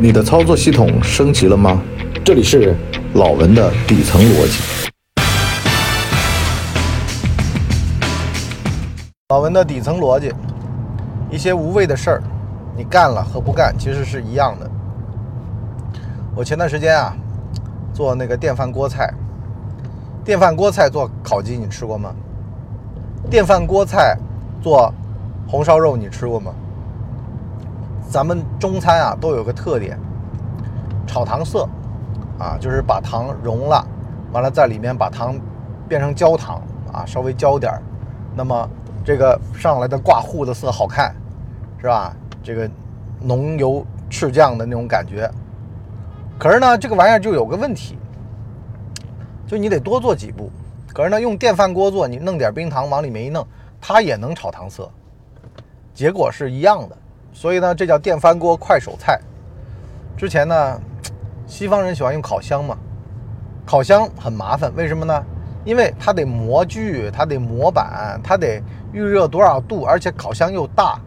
你的操作系统升级了吗？这里是老文的底层逻辑。老文的底层逻辑，一些无谓的事儿，你干了和不干其实是一样的。我前段时间啊，做那个电饭锅菜，电饭锅菜做烤鸡，你吃过吗？电饭锅菜做红烧肉，你吃过吗？咱们中餐啊都有个特点，炒糖色，啊，就是把糖融了，完了在里面把糖变成焦糖啊，稍微焦点儿，那么这个上来的挂糊的色好看，是吧？这个浓油赤酱的那种感觉。可是呢，这个玩意儿就有个问题，就你得多做几步。可是呢，用电饭锅做，你弄点冰糖往里面一弄，它也能炒糖色，结果是一样的。所以呢，这叫电饭锅快手菜。之前呢，西方人喜欢用烤箱嘛，烤箱很麻烦，为什么呢？因为它得模具，它得模板，它得预热多少度，而且烤箱又大，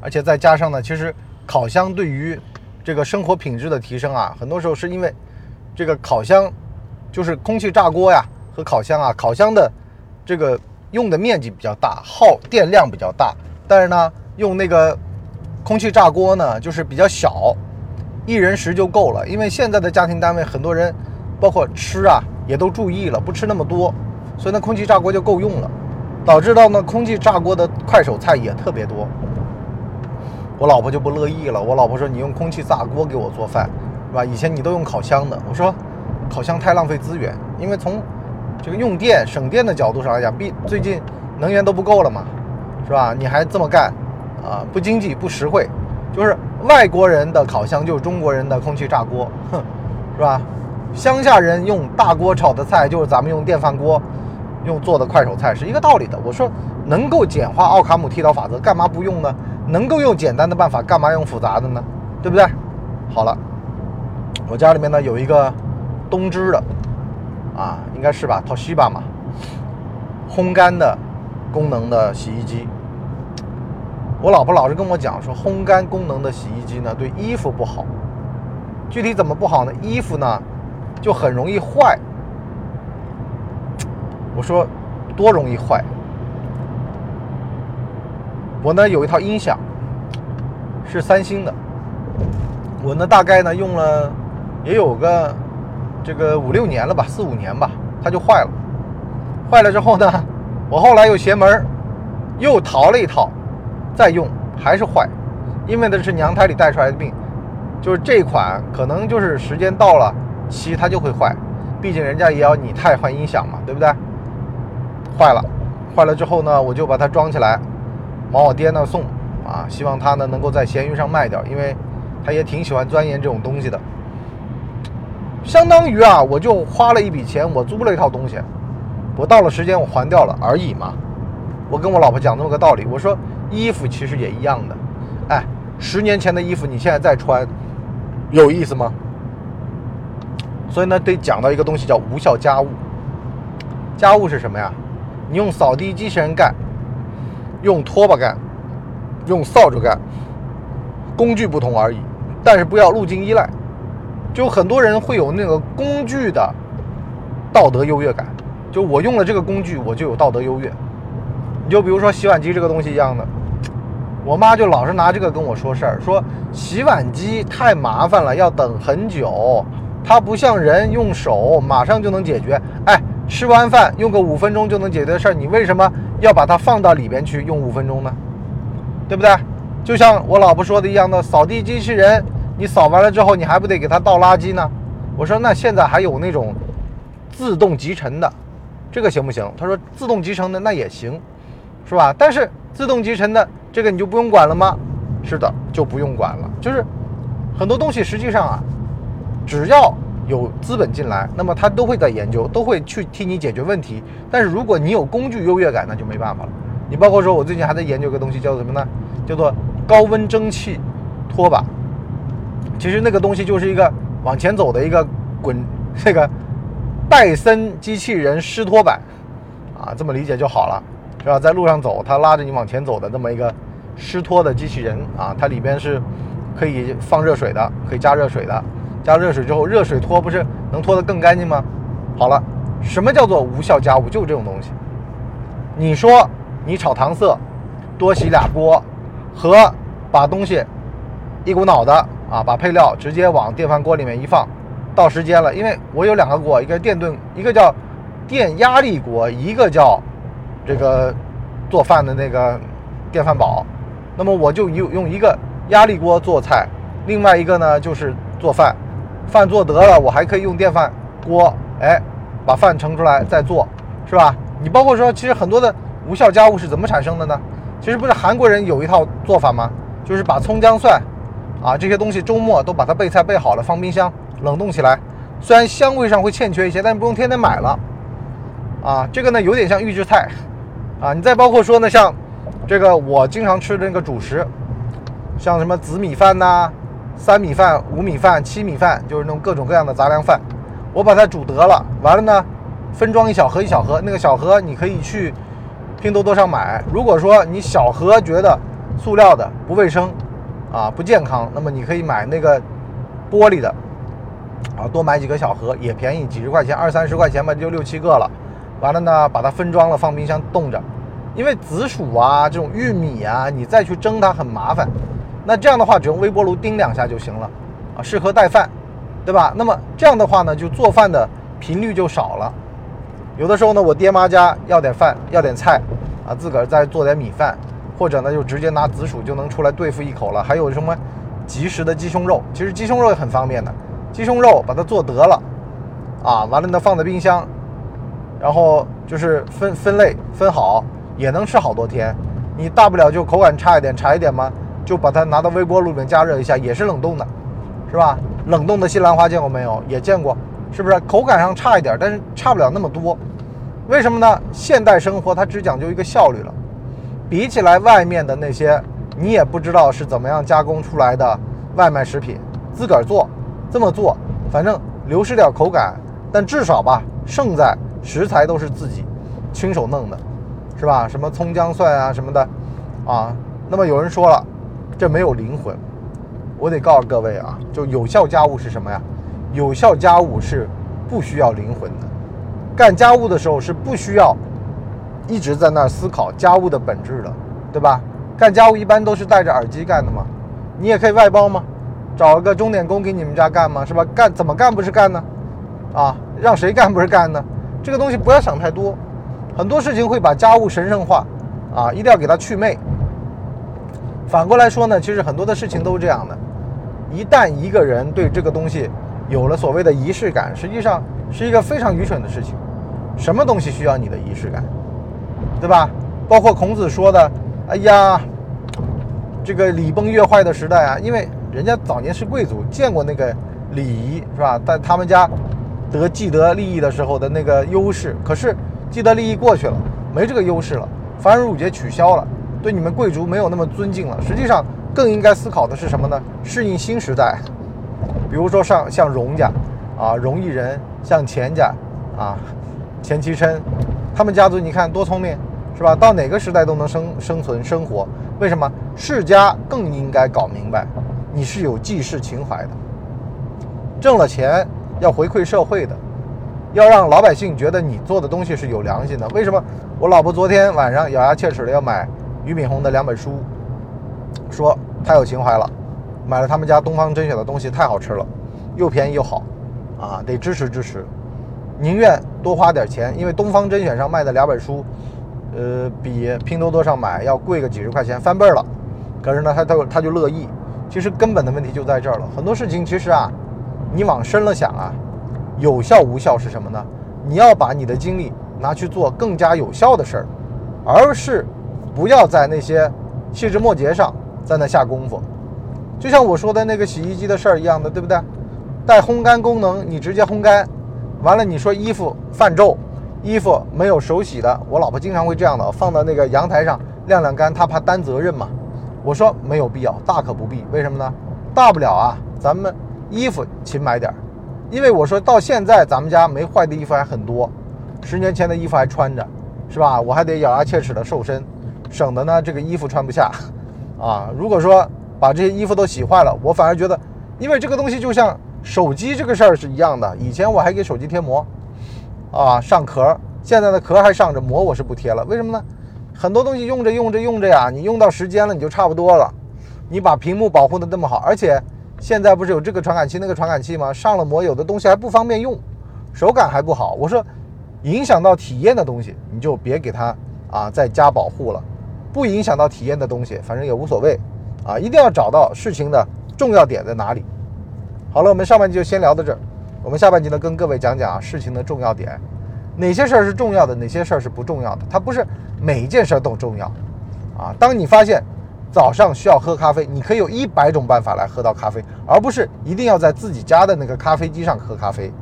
而且再加上呢，其实烤箱对于这个生活品质的提升啊，很多时候是因为这个烤箱就是空气炸锅呀和烤箱啊，烤箱的这个用的面积比较大，耗电量比较大，但是呢，用那个。空气炸锅呢，就是比较小，一人食就够了。因为现在的家庭单位，很多人，包括吃啊，也都注意了，不吃那么多，所以那空气炸锅就够用了，导致到呢，空气炸锅的快手菜也特别多。我老婆就不乐意了，我老婆说：“你用空气炸锅给我做饭，是吧？以前你都用烤箱的。”我说：“烤箱太浪费资源，因为从这个用电省电的角度上来讲，毕最近能源都不够了嘛，是吧？你还这么干？”啊，不经济不实惠，就是外国人的烤箱就是中国人的空气炸锅，哼，是吧？乡下人用大锅炒的菜就是咱们用电饭锅用做的快手菜是一个道理的。我说能够简化奥卡姆剃刀法则，干嘛不用呢？能够用简单的办法，干嘛用复杂的呢？对不对？好了，我家里面呢有一个东芝的，啊，应该是吧，Toshiba 嘛，烘干的功能的洗衣机。我老婆老是跟我讲说，烘干功能的洗衣机呢对衣服不好。具体怎么不好呢？衣服呢就很容易坏。我说多容易坏？我呢有一套音响，是三星的。我呢大概呢用了也有个这个五六年了吧，四五年吧，它就坏了。坏了之后呢，我后来又邪门又淘了一套。再用还是坏，因为那是娘胎里带出来的病，就是这款可能就是时间到了期它就会坏，毕竟人家也要拟态换音响嘛，对不对？坏了，坏了之后呢，我就把它装起来，往我爹那送啊，希望他呢能够在闲鱼上卖掉，因为他也挺喜欢钻研这种东西的。相当于啊，我就花了一笔钱，我租了一套东西，我到了时间我还掉了而已嘛。我跟我老婆讲这么个道理，我说。衣服其实也一样的，哎，十年前的衣服你现在再穿，有意思吗？所以呢，得讲到一个东西叫无效家务。家务是什么呀？你用扫地机器人干，用拖把干，用扫帚干，工具不同而已。但是不要路径依赖，就很多人会有那个工具的道德优越感，就我用了这个工具，我就有道德优越。你就比如说洗碗机这个东西一样的。我妈就老是拿这个跟我说事儿，说洗碗机太麻烦了，要等很久。它不像人用手马上就能解决。哎，吃完饭用个五分钟就能解决的事儿，你为什么要把它放到里边去用五分钟呢？对不对？就像我老婆说的一样的，扫地机器人，你扫完了之后，你还不得给它倒垃圾呢？我说那现在还有那种自动集成的，这个行不行？她说自动集成的那也行，是吧？但是自动集成的。这个你就不用管了吗？是的，就不用管了。就是很多东西实际上啊，只要有资本进来，那么他都会在研究，都会去替你解决问题。但是如果你有工具优越感，那就没办法了。你包括说我最近还在研究个东西，叫做什么呢？叫做高温蒸汽拖把。其实那个东西就是一个往前走的一个滚这个戴森机器人湿拖板啊，这么理解就好了。是吧？在路上走，它拉着你往前走的这么一个湿拖的机器人啊，它里边是可以放热水的，可以加热水的，加热水之后热水拖不是能拖得更干净吗？好了，什么叫做无效家务？就这种东西。你说你炒糖色，多洗俩锅，和把东西一股脑的啊，把配料直接往电饭锅里面一放，到时间了，因为我有两个锅，一个电炖，一个叫电压力锅，一个叫这个做饭的那个电饭煲，那么我就用用一个压力锅做菜，另外一个呢就是做饭，饭做得了，我还可以用电饭锅，哎，把饭盛出来再做，是吧？你包括说，其实很多的无效家务是怎么产生的呢？其实不是韩国人有一套做法吗？就是把葱姜蒜啊这些东西周末都把它备菜备好了，放冰箱冷冻起来。虽然香味上会欠缺一些，但不用天天买了。啊，这个呢有点像预制菜啊。你再包括说呢，像这个我经常吃的那个主食，像什么紫米饭呐、三米饭、五米饭、七米饭，就是那种各种各样的杂粮饭，我把它煮得了，完了呢。分装一小盒一小盒，那个小盒你可以去拼多多上买。如果说你小盒觉得塑料的不卫生啊不健康，那么你可以买那个玻璃的啊，多买几个小盒也便宜，几十块钱，二三十块钱吧，就六七个了。完了呢，把它分装了，放冰箱冻着。因为紫薯啊这种玉米啊，你再去蒸它很麻烦。那这样的话，只用微波炉叮两下就行了啊，适合带饭，对吧？那么这样的话呢，就做饭的频率就少了。有的时候呢，我爹妈家要点饭，要点菜，啊，自个儿再做点米饭，或者呢就直接拿紫薯就能出来对付一口了。还有什么即食的鸡胸肉，其实鸡胸肉也很方便的，鸡胸肉把它做得了，啊，完了呢放在冰箱，然后就是分分类分好，也能吃好多天。你大不了就口感差一点，差一点嘛，就把它拿到微波炉里面加热一下，也是冷冻的，是吧？冷冻的西兰花见过没有？也见过。是不是口感上差一点，但是差不了那么多？为什么呢？现代生活它只讲究一个效率了，比起来外面的那些你也不知道是怎么样加工出来的外卖食品，自个儿做这么做，反正流失点口感，但至少吧，胜在食材都是自己亲手弄的，是吧？什么葱姜蒜啊什么的，啊，那么有人说了，这没有灵魂，我得告诉各位啊，就有效家务是什么呀？有效家务是不需要灵魂的，干家务的时候是不需要一直在那儿思考家务的本质的，对吧？干家务一般都是戴着耳机干的嘛，你也可以外包吗？找个钟点工给你们家干吗？是吧？干怎么干不是干呢？啊，让谁干不是干呢？这个东西不要想太多，很多事情会把家务神圣化，啊，一定要给它去魅。反过来说呢，其实很多的事情都是这样的，一旦一个人对这个东西，有了所谓的仪式感，实际上是一个非常愚蠢的事情。什么东西需要你的仪式感，对吧？包括孔子说的：“哎呀，这个礼崩乐坏的时代啊，因为人家早年是贵族，见过那个礼仪，是吧？在他们家得既得利益的时候的那个优势，可是既得利益过去了，没这个优势了，繁文缛节取消了，对你们贵族没有那么尊敬了。实际上，更应该思考的是什么呢？适应新时代。”比如说像像荣家，啊，荣毅人，像钱家，啊，钱其琛，他们家族你看多聪明，是吧？到哪个时代都能生生存生活。为什么？世家更应该搞明白，你是有济世情怀的，挣了钱要回馈社会的，要让老百姓觉得你做的东西是有良心的。为什么？我老婆昨天晚上咬牙切齿的要买俞敏洪的两本书，说太有情怀了。买了他们家东方甄选的东西，太好吃了，又便宜又好，啊，得支持支持，宁愿多花点钱，因为东方甄选上卖的两本书，呃，比拼多多上买要贵个几十块钱，翻倍了。可是呢，他他他就乐意。其实根本的问题就在这儿了。很多事情其实啊，你往深了想啊，有效无效是什么呢？你要把你的精力拿去做更加有效的事儿，而是不要在那些细枝末节上在那下功夫。就像我说的那个洗衣机的事儿一样的，对不对？带烘干功能，你直接烘干，完了你说衣服泛皱，衣服没有手洗的，我老婆经常会这样的，放到那个阳台上晾晾干，她怕担责任嘛。我说没有必要，大可不必。为什么呢？大不了啊，咱们衣服勤买点儿，因为我说到现在咱们家没坏的衣服还很多，十年前的衣服还穿着，是吧？我还得咬牙切齿的瘦身，省得呢这个衣服穿不下，啊，如果说。把这些衣服都洗坏了。我反而觉得，因为这个东西就像手机这个事儿是一样的。以前我还给手机贴膜，啊，上壳，现在的壳还上着，膜我是不贴了。为什么呢？很多东西用着用着用着呀，你用到时间了，你就差不多了。你把屏幕保护的那么好，而且现在不是有这个传感器那个传感器吗？上了膜，有的东西还不方便用，手感还不好。我说，影响到体验的东西，你就别给它啊再加保护了。不影响到体验的东西，反正也无所谓啊。一定要找到事情的重要点在哪里。好了，我们上半集就先聊到这儿。我们下半集呢，跟各位讲讲啊事情的重要点，哪些事儿是重要的，哪些事儿是不重要的。它不是每一件事儿都重要啊。当你发现。早上需要喝咖啡，你可以有一百种办法来喝到咖啡，而不是一定要在自己家的那个咖啡机上喝咖啡。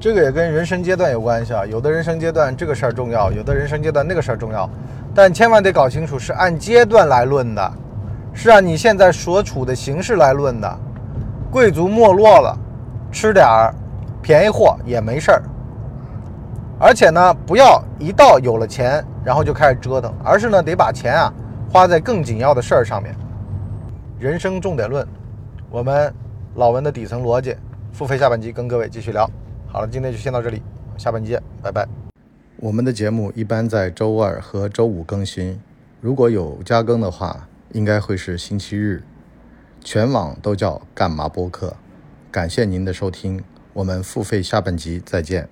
这个也跟人生阶段有关系啊，有的人生阶段这个事儿重要，有的人生阶段那个事儿重要，但千万得搞清楚是按阶段来论的，是按你现在所处的形式来论的。贵族没落了，吃点儿便宜货也没事儿，而且呢，不要一到有了钱然后就开始折腾，而是呢得把钱啊。花在更紧要的事儿上面。人生重点论，我们老文的底层逻辑，付费下半集跟各位继续聊。好了，今天就先到这里，下半集见，拜拜。我们的节目一般在周二和周五更新，如果有加更的话，应该会是星期日。全网都叫干嘛播客。感谢您的收听，我们付费下半集再见。